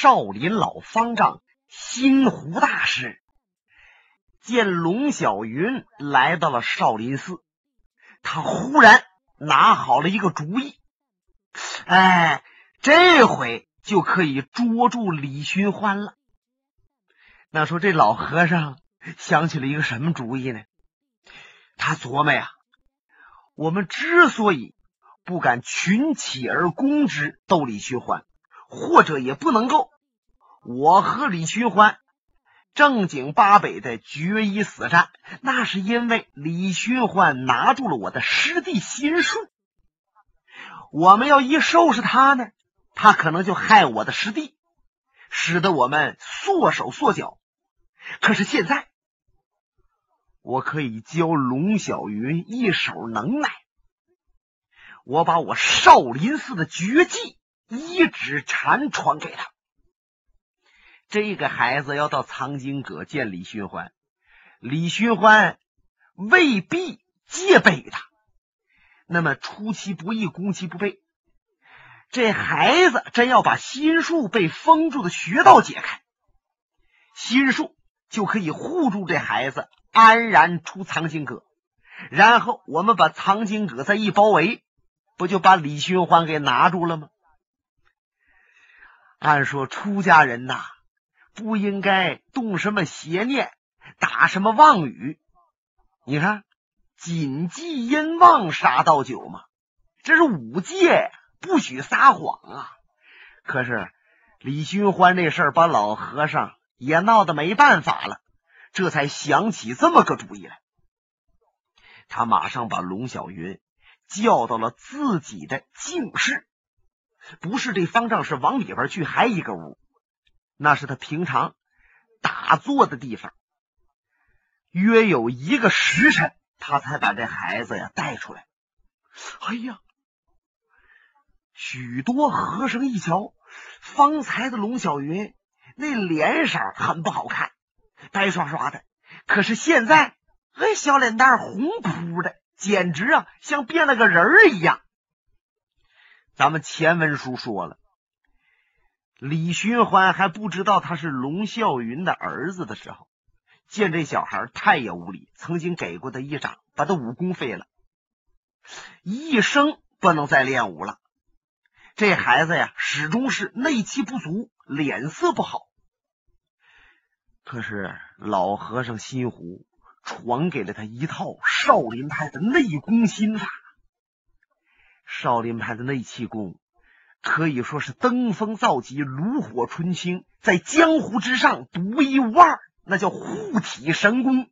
少林老方丈心湖大师见龙小云来到了少林寺，他忽然拿好了一个主意，哎，这回就可以捉住李寻欢了。那说这老和尚想起了一个什么主意呢？他琢磨呀，我们之所以不敢群起而攻之斗李寻欢，或者也不能够，我和李寻欢正经八百的决一死战，那是因为李寻欢拿住了我的师弟心术。我们要一收拾他呢，他可能就害我的师弟，使得我们缩手缩脚。可是现在，我可以教龙小云一手能耐，我把我少林寺的绝技。一指禅传给他，这个孩子要到藏经阁见李寻欢，李寻欢未必戒备他。那么出其不意，攻其不备，这孩子真要把心术被封住的穴道解开，心术就可以护住这孩子安然出藏经阁，然后我们把藏经阁再一包围，不就把李寻欢给拿住了吗？按说出家人呐，不应该动什么邪念，打什么妄语。你看，谨记因妄杀盗酒嘛，这是五戒，不许撒谎啊。可是李寻欢这事儿把老和尚也闹得没办法了，这才想起这么个主意来。他马上把龙小云叫到了自己的净室。不是这方丈是往里边去，还一个屋，那是他平常打坐的地方。约有一个时辰，他才把这孩子呀带出来。哎呀，许多和尚一瞧，方才的龙小云那脸色很不好看，白刷刷的。可是现在，哎，小脸蛋红扑的，简直啊像变了个人儿一样。咱们前文书说了，李寻欢还不知道他是龙啸云的儿子的时候，见这小孩太也无礼，曾经给过他一掌，把他武功废了，一生不能再练武了。这孩子呀，始终是内气不足，脸色不好。可是老和尚心湖传给了他一套少林派的内功心法。少林派的内气功可以说是登峰造极、炉火纯青，在江湖之上独一无二，那叫护体神功。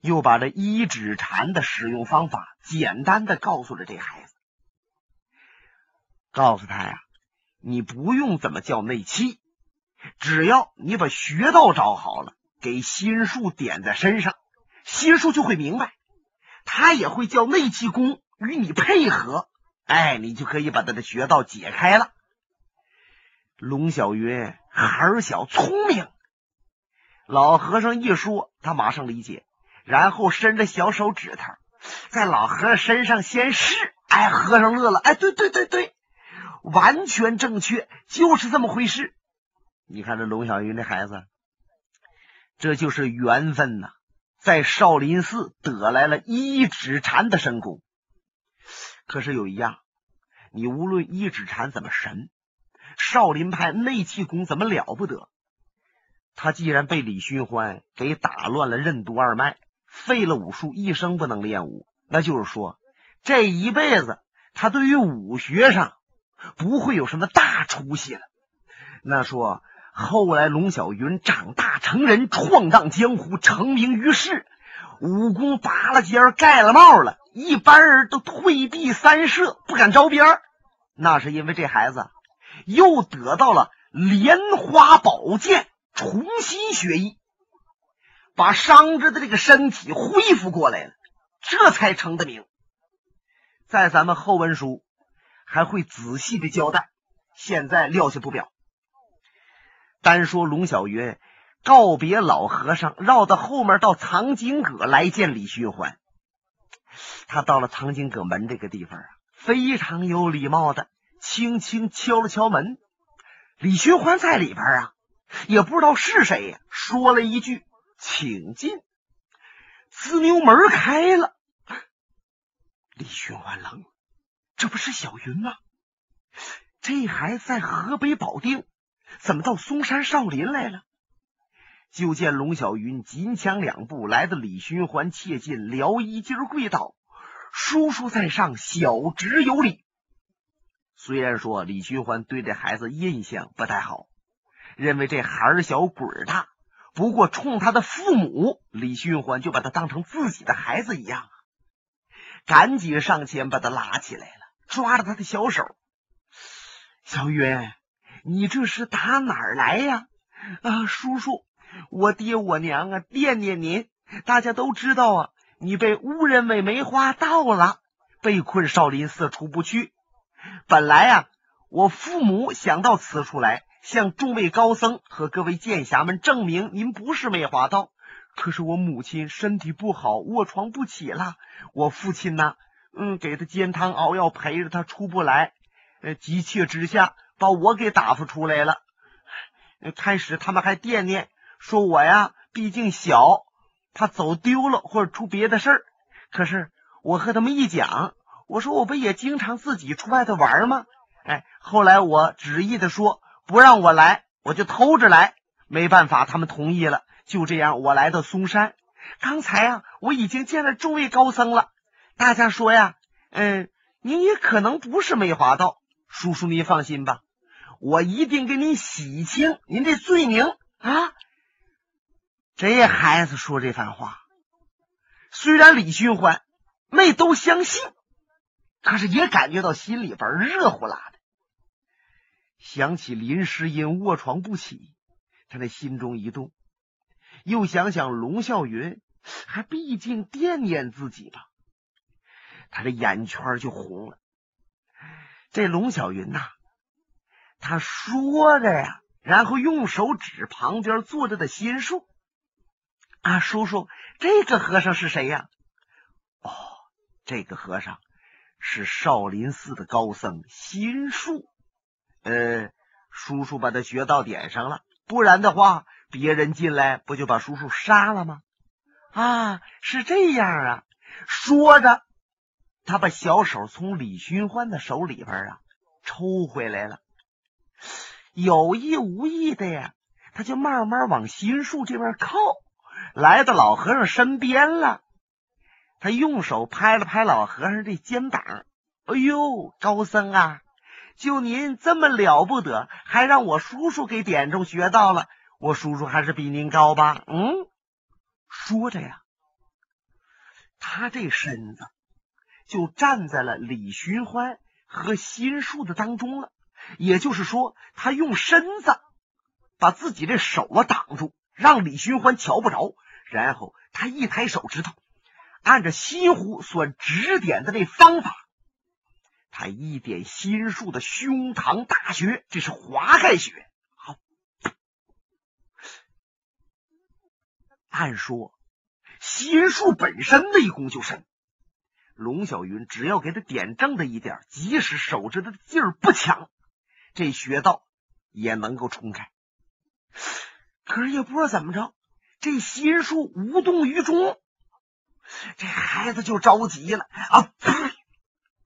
又把这一指禅的使用方法简单的告诉了这孩子，告诉他呀，你不用怎么叫内气，只要你把穴道找好了，给心术点在身上，心术就会明白，他也会叫内气功。与你配合，哎，你就可以把他的穴道解开了。龙小云孩儿小聪明，老和尚一说，他马上理解，然后伸着小手指头在老和尚身上先试。哎，和尚乐了，哎，对对对对，完全正确，就是这么回事。你看这龙小云这孩子，这就是缘分呐，在少林寺得来了一指禅的神功。可是有一样，你无论一指禅怎么神，少林派内气功怎么了不得？他既然被李寻欢给打乱了任督二脉，废了武术，一生不能练武，那就是说，这一辈子他对于武学上不会有什么大出息了。那说后来龙小云长大成人，闯荡江湖，成名于世，武功拔了尖盖了帽了。一般人都退避三舍，不敢招边那是因为这孩子又得到了莲花宝剑，重新学艺，把伤着的这个身体恢复过来了，这才成的名。在咱们后文书还会仔细的交代，现在撂下不表。单说龙小云告别老和尚，绕到后面到藏经阁来见李寻欢。他到了藏经阁门这个地方啊，非常有礼貌的轻轻敲了敲门。李寻欢在里边啊，也不知道是谁呀，说了一句“请进”，自牛门开了。李寻欢愣，这不是小云吗？这孩子在河北保定，怎么到嵩山少林来了？就见龙小云紧抢两步来到李寻欢切近，撩衣襟跪倒：“叔叔在上，小侄有礼。”虽然说李寻欢对这孩子印象不太好，认为这孩儿小鬼大，不过冲他的父母，李寻欢就把他当成自己的孩子一样，赶紧上前把他拉起来了，抓着他的小手：“小云，你这是打哪儿来呀？啊，叔叔。”我爹我娘啊，惦念您。大家都知道啊，你被误认为梅花道了，被困少林寺出不去。本来啊，我父母想到此处来，向众位高僧和各位剑侠们证明您不是梅花道。可是我母亲身体不好，卧床不起了。我父亲呢，嗯，给他煎汤熬药，陪着他出不来。呃，急切之下，把我给打发出来了。开始他们还惦念。说我呀，毕竟小，怕走丢了或者出别的事儿。可是我和他们一讲，我说我不也经常自己出外头玩吗？哎，后来我执意的说不让我来，我就偷着来。没办法，他们同意了。就这样，我来到嵩山。刚才啊，我已经见了众位高僧了。大家说呀，嗯，您也可能不是梅花道。叔叔，您放心吧，我一定给您洗清您的罪名啊。这孩子说这番话，虽然李寻欢没都相信，可是也感觉到心里边热乎辣的。想起林诗音卧床不起，他那心中一动，又想想龙啸云，还毕竟惦念自己吧，他的眼圈就红了。这龙小云呐，他说着呀，然后用手指旁边坐着的心树。啊，叔叔，这个和尚是谁呀？哦，这个和尚是少林寺的高僧心术。呃，叔叔把他学到点上了，不然的话，别人进来不就把叔叔杀了吗？啊，是这样啊。说着，他把小手从李寻欢的手里边啊抽回来了，有意无意的呀，他就慢慢往心术这边靠。来到老和尚身边了，他用手拍了拍老和尚的肩膀。哎呦，高僧啊，就您这么了不得，还让我叔叔给点中穴道了。我叔叔还是比您高吧？嗯，说着呀，他这身子就站在了李寻欢和心术的当中了。也就是说，他用身子把自己的手啊挡住。让李寻欢瞧不着，然后他一抬手指头，按着心湖所指点的那方法，他一点心术的胸膛大穴，这是华盖穴。好，按说心术本身内功就深，龙小云只要给他点正的一点，即使手指头的劲儿不强，这穴道也能够冲开。可是也不知道怎么着，这心术无动于衷，这孩子就着急了啊！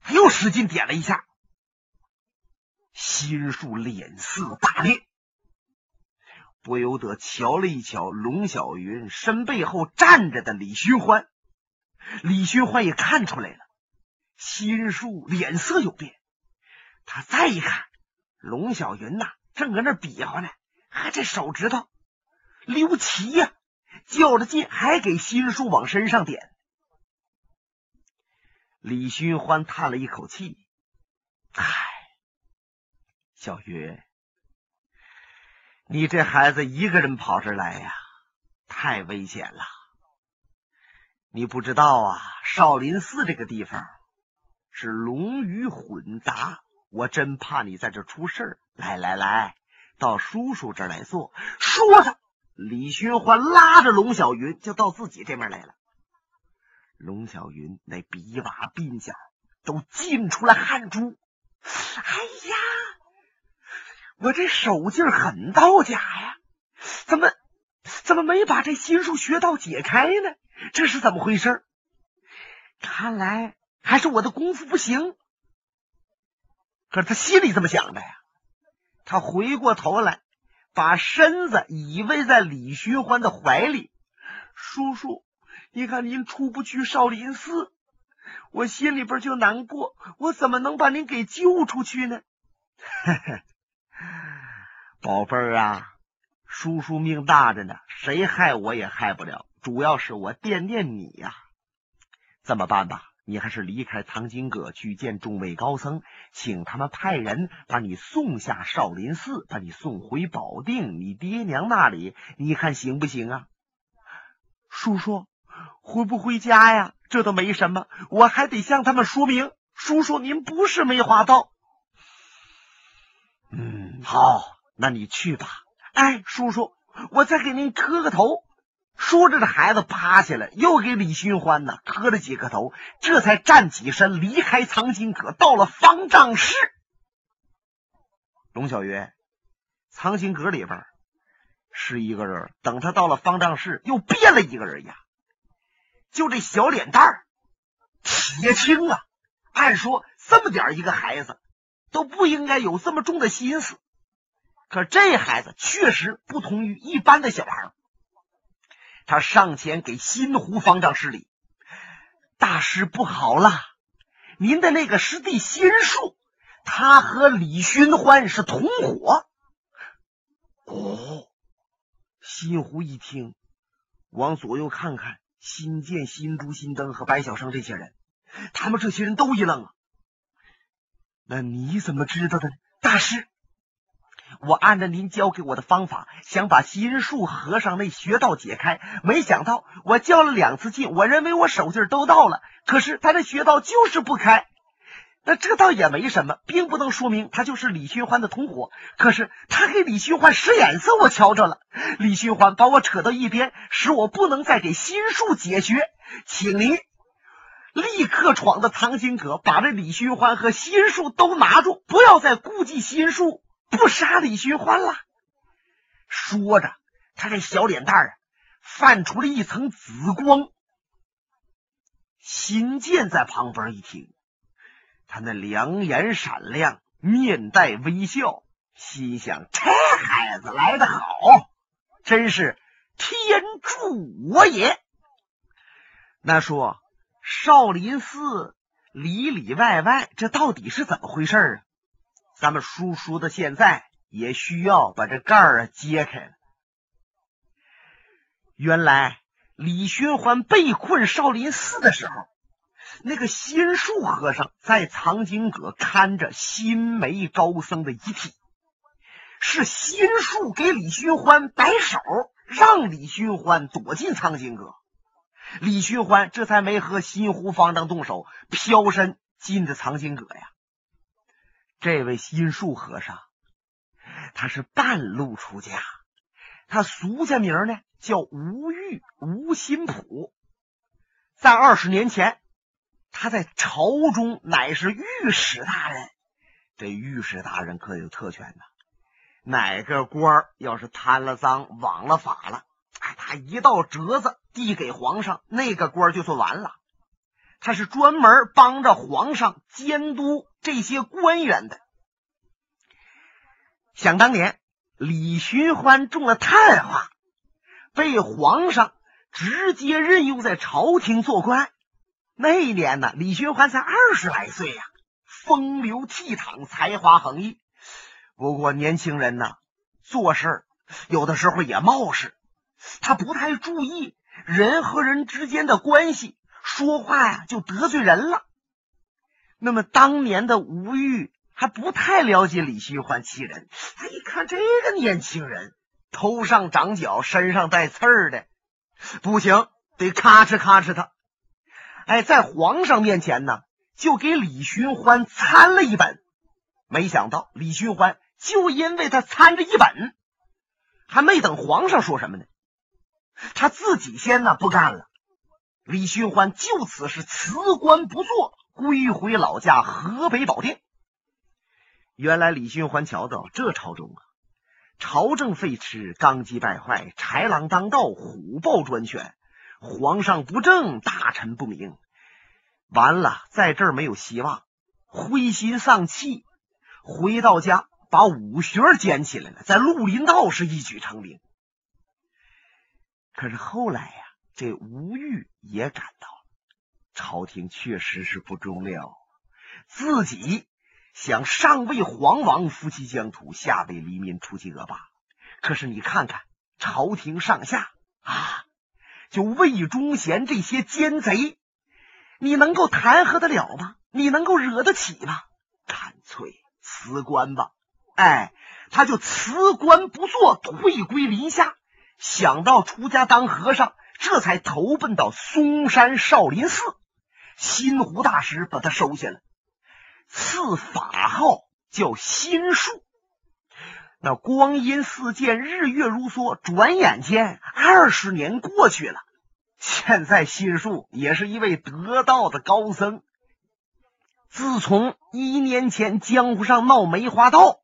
他又使劲点了一下，心术脸色大变，不由得瞧了一瞧龙小云身背后站着的李寻欢，李寻欢也看出来了，心术脸色有变，他再一看，龙小云呐，正搁那比划呢，还这手指头。刘琦呀，较着劲，还给心术往身上点。李寻欢叹了一口气：“唉，小云，你这孩子一个人跑这来呀，太危险了。你不知道啊，少林寺这个地方是龙鱼混杂，我真怕你在这出事来来来，到叔叔这儿来坐。”说着。李寻欢拉着龙小云就到自己这边来了。龙小云那鼻洼鬓角都浸出了汗珠。哎呀，我这手劲很到家呀，怎么怎么没把这心术穴道解开呢？这是怎么回事？看来还是我的功夫不行。可是他心里这么想的呀。他回过头来，把身子依偎在李寻欢的怀里。叔叔，你看您出不去少林寺，我心里边就难过。我怎么能把您给救出去呢？宝贝儿啊，叔叔命大着呢，谁害我也害不了。主要是我惦念你呀。怎么办吧，你还是离开藏经阁去见众位高僧，请他们派人把你送下少林寺，把你送回保定你爹娘那里，你看行不行啊？叔叔，回不回家呀？这都没什么，我还得向他们说明。叔叔，您不是梅花道。嗯，好，那你去吧。哎，叔叔，我再给您磕个头。说着，这孩子趴下来，又给李寻欢呢磕了几个头，这才站起身离开藏经阁，到了方丈室。龙小月，藏经阁里边是一个人，等他到了方丈室，又变了一个人呀。就这小脸蛋儿，铁青啊！按说这么点一个孩子。都不应该有这么重的心思，可这孩子确实不同于一般的小孩。他上前给新湖方丈施礼：“大师不好了，您的那个师弟心术，他和李寻欢是同伙。”哦，新湖一听，往左右看看，新建、新珠、新灯和白小生这些人，他们这些人都一愣啊。那你怎么知道的，大师？我按照您教给我的方法，想把心术和尚那穴道解开，没想到我较了两次劲，我认为我手劲都到了，可是他这穴道就是不开。那这倒也没什么，并不能说明他就是李寻欢的同伙。可是他给李寻欢使眼色，我瞧着了。李寻欢把我扯到一边，使我不能再给心术解穴，请您。立刻闯到藏经阁，把这李寻欢和心术都拿住，不要再顾忌心术，不杀李寻欢了。说着，他这小脸蛋儿啊，泛出了一层紫光。新建在旁边一听，他那两眼闪亮，面带微笑，心想：这孩子来得好，真是天助我也。那说。少林寺里里外外，这到底是怎么回事啊？咱们叔叔的现在也需要把这盖儿啊揭开了。原来李寻欢被困少林寺的时候，那个心术和尚在藏经阁看着新梅高僧的遗体，是心术给李寻欢摆手，让李寻欢躲进藏经阁。李寻欢这才没和新湖方丈动手，飘身进的藏经阁呀。这位心术和尚，他是半路出家，他俗家名呢叫吴玉吴新普。在二十年前，他在朝中乃是御史大人。这御史大人可有特权呢，哪个官要是贪了赃、枉了法了，哎，他一道折子。递给皇上，那个官就算完了。他是专门帮着皇上监督这些官员的。想当年，李寻欢中了探花，被皇上直接任用在朝廷做官。那一年呢，李寻欢才二十来岁呀，风流倜傥，才华横溢。不过年轻人呢，做事有的时候也冒失，他不太注意。人和人之间的关系，说话呀就得罪人了。那么当年的吴玉还不太了解李寻欢其人，他一看这个年轻人头上长角，身上带刺儿的，不行，得咔哧咔哧他。哎，在皇上面前呢，就给李寻欢参了一本。没想到李寻欢就因为他参着一本，还没等皇上说什么呢。他自己先呢不干了，李寻欢就此是辞官不做，归回老家河北保定。原来李寻欢瞧到这朝中啊，朝政废弛，纲纪败坏，豺狼当道，虎豹专权，皇上不正，大臣不明，完了，在这儿没有希望，灰心丧气，回到家把武学捡起来了，在绿林道是一举成名。可是后来呀，这吴玉也感到了，朝廷确实是不忠了，自己。想上为皇王，夫妻疆土；下为黎民，除其恶霸。可是你看看朝廷上下啊，就魏忠贤这些奸贼，你能够弹劾得了吗？你能够惹得起吗？干脆辞官吧！哎，他就辞官不做，退归林下。想到出家当和尚，这才投奔到嵩山少林寺。新湖大师把他收下了。赐法号叫心术，那光阴似箭，日月如梭，转眼间二十年过去了。现在心术也是一位得道的高僧。自从一年前江湖上闹梅花道，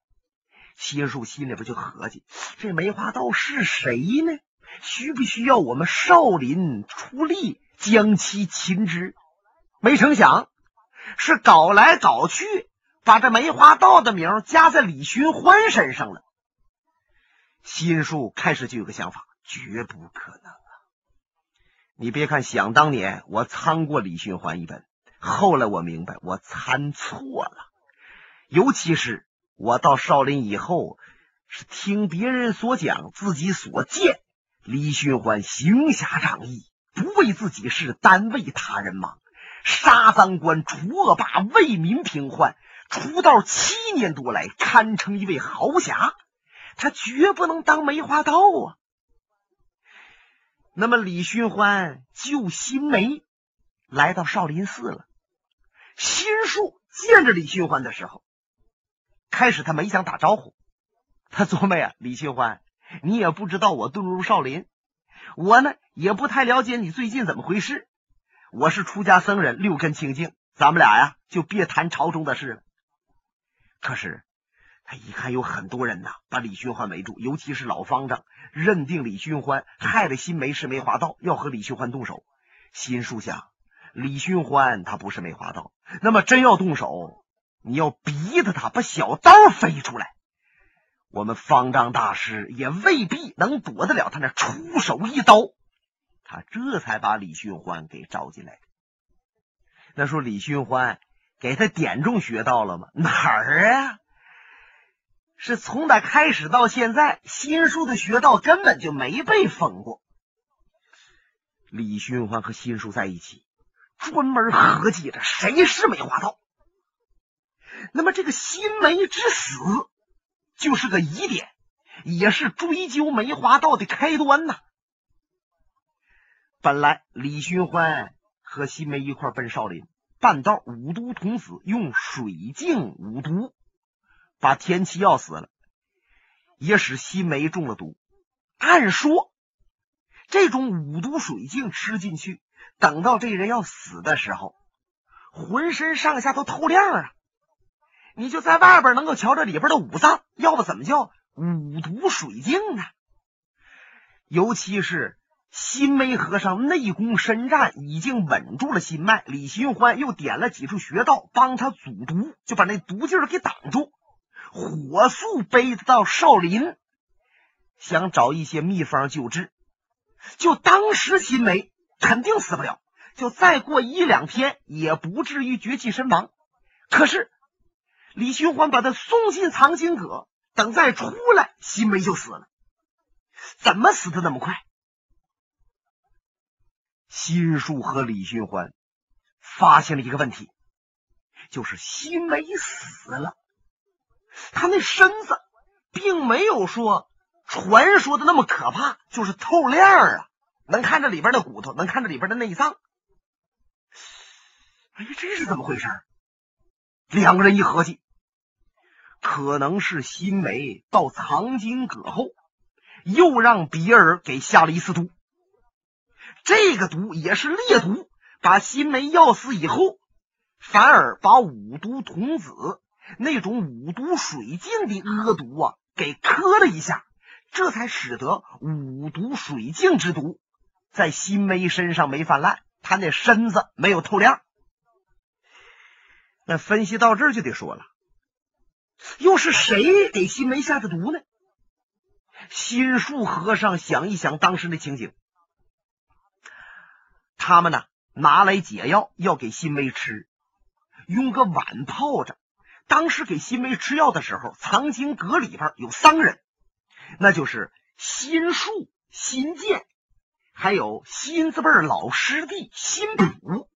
心术心里边就合计：这梅花道是谁呢？需不需要我们少林出力将其擒之？没成想。是搞来搞去，把这梅花道的名加在李寻欢身上了。心术开始就有个想法，绝不可能啊！你别看想当年我参过李寻欢一本，后来我明白我参错了。尤其是我到少林以后，是听别人所讲，自己所见，李寻欢行侠仗义，不为自己事，单为他人忙。杀赃官，除恶霸，为民平患。出道七年多来，堪称一位豪侠。他绝不能当梅花刀啊！那么，李寻欢救新梅，来到少林寺了。心术见着李寻欢的时候，开始他没想打招呼。他琢磨呀，李寻欢，你也不知道我遁入少林，我呢也不太了解你最近怎么回事。我是出家僧人，六根清净，咱们俩呀就别谈朝中的事了。可是他一看有很多人呐，把李寻欢围住，尤其是老方丈，认定李寻欢害了新梅是梅花道，要和李寻欢动手。心术想，李寻欢他不是梅花道，那么真要动手，你要逼着他把小刀飞出来，我们方丈大师也未必能躲得了他那出手一刀。他这才把李寻欢给招进来的。那说李寻欢给他点中穴道了吗？哪儿啊？是从他开始到现在，心术的穴道根本就没被封过。李寻欢和心术在一起，专门合计着谁是梅花道。那么这个新梅之死就是个疑点，也是追究梅花道的开端呐。本来李寻欢和西梅一块奔少林，半道五毒童子用水镜五毒，把田七要死了，也使西梅中了毒。按说这种五毒水镜吃进去，等到这人要死的时候，浑身上下都透亮啊！你就在外边能够瞧着里边的五脏，要不怎么叫五毒水镜呢？尤其是。新梅和尚内功深湛，已经稳住了心脉。李寻欢又点了几处穴道，帮他阻毒，就把那毒劲儿给挡住。火速背到少林，想找一些秘方救治。就当时新梅肯定死不了，就再过一两天也不至于绝气身亡。可是李寻欢把他送进藏经阁，等再出来，新梅就死了。怎么死的那么快？心术和李寻欢发现了一个问题，就是新梅死了，他那身子并没有说传说的那么可怕，就是透亮啊，能看着里边的骨头，能看着里边的内脏。哎呀，这是怎么回事？两个人一合计，可能是新梅到藏经阁后，又让别人给下了一次毒。这个毒也是烈毒，把新梅药死以后，反而把五毒童子那种五毒水镜的恶毒啊，给磕了一下，这才使得五毒水镜之毒在新梅身上没泛滥，他那身子没有透亮。那分析到这儿就得说了，又是谁给新梅下的毒呢？心术和尚想一想当时的情景，他们呢拿来解药要给新梅吃，用个碗泡着。当时给新梅吃药的时候，藏经阁里边有三个人，那就是心术、心剑，还有心字辈老师弟辛普。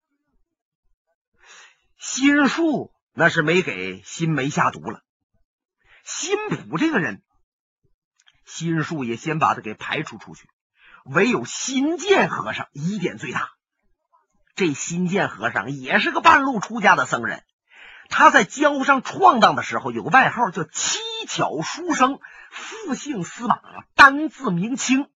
心术那是没给新梅下毒了，心普这个人，心术也先把他给排除出去，唯有新剑和尚疑点最大。这新剑和尚也是个半路出家的僧人，他在江湖上闯荡的时候有个外号叫七巧书生，复姓司马，单字明清。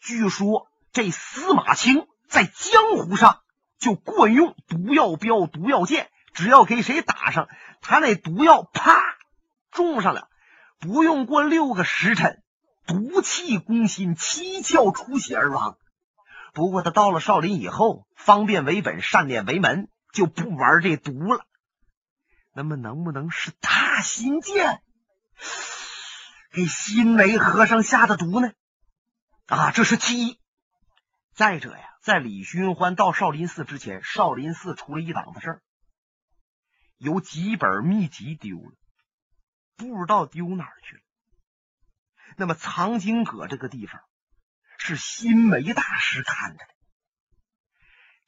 据说这司马清在江湖上。就惯用毒药镖、毒药剑，只要给谁打上，他那毒药啪中上了，不用过六个时辰，毒气攻心，七窍出血而亡。不过他到了少林以后，方便为本，善念为门，就不玩这毒了。那么，能不能是他心剑给新梅和尚下的毒呢？啊，这是其一。再者呀。在李寻欢到少林寺之前，少林寺出了一档子事儿，有几本秘籍丢了，不知道丢哪儿去了。那么藏经阁这个地方是新梅大师看的，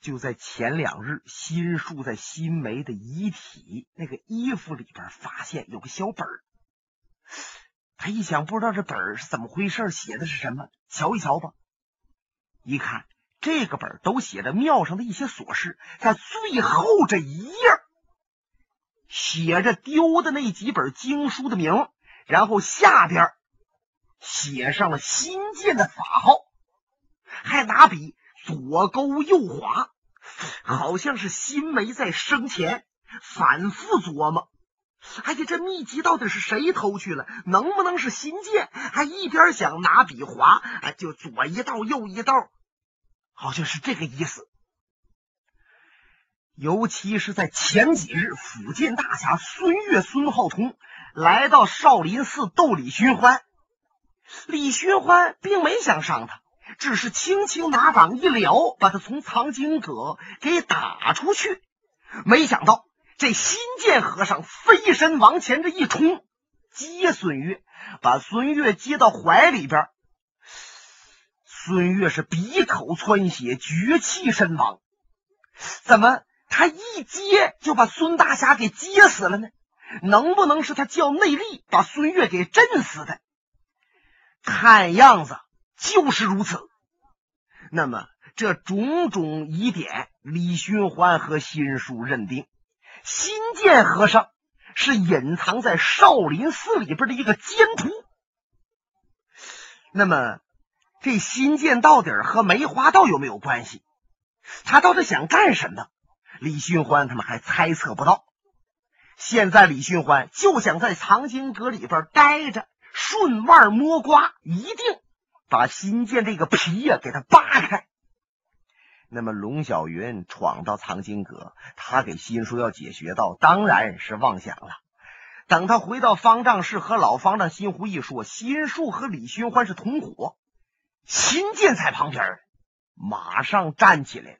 就在前两日，新树在新梅的遗体那个衣服里边发现有个小本儿，他一想，不知道这本儿是怎么回事，写的是什么？瞧一瞧吧，一看。这个本都写着庙上的一些琐事，在最后这一页写着丢的那几本经书的名，然后下边写上了新建的法号，还拿笔左勾右划，好像是新梅在生前反复琢磨：哎呀，这秘籍到底是谁偷去了？能不能是新建？还一边想拿笔划，哎，就左一道右一道。好像是这个意思，尤其是在前几日，福建大侠孙越、孙浩通来到少林寺斗李寻欢，李寻欢并没想伤他，只是轻轻拿掌一撩，把他从藏经阁给打出去。没想到这新剑和尚飞身往前这一冲，接孙越，把孙越接到怀里边。孙越是鼻口窜血，绝气身亡。怎么他一接就把孙大侠给接死了呢？能不能是他叫内力把孙越给震死的？看样子就是如此。那么这种种疑点，李寻欢和新书认定，新建和尚是隐藏在少林寺里边的一个奸徒。那么。这新建到底和梅花道有没有关系？他到底想干什么？李寻欢他们还猜测不到。现在李寻欢就想在藏经阁里边待着，顺腕摸瓜，一定把新建这个皮呀给他扒开。那么龙小云闯到藏经阁，他给新书要解穴道，当然是妄想了。等他回到方丈室，和老方丈新湖一说，新树和李寻欢是同伙。新建在旁边，马上站起来了。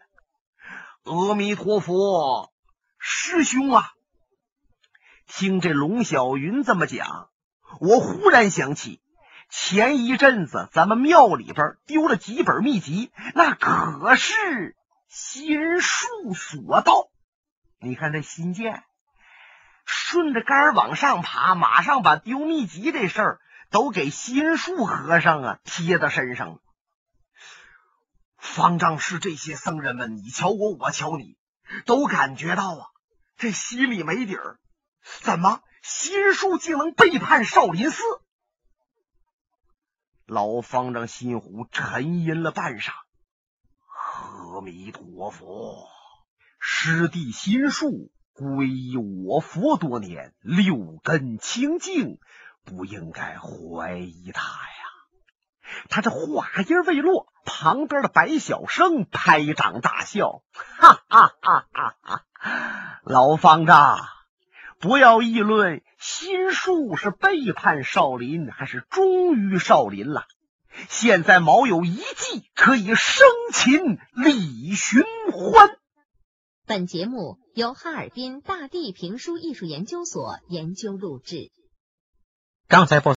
阿弥陀佛，师兄啊！听这龙小云这么讲，我忽然想起前一阵子咱们庙里边丢了几本秘籍，那可是心术所到。你看这新建顺着杆往上爬，马上把丢秘籍这事儿。都给心术和尚啊贴在身上。方丈是这些僧人们，你瞧我，我瞧你，都感觉到啊，这心里没底儿。怎么心术竟能背叛少林寺？老方丈心湖沉吟了半晌，阿弥陀佛，师弟心术皈依我佛多年，六根清净，不应该怀疑他呀。他这话音未落，旁边的白晓生拍掌大笑，哈哈哈哈哈！老方丈，不要议论心术是背叛少林还是忠于少林了。现在毛有一计，可以生擒李寻欢。本节目由哈尔滨大地评书艺术研究所研究录制。刚才播。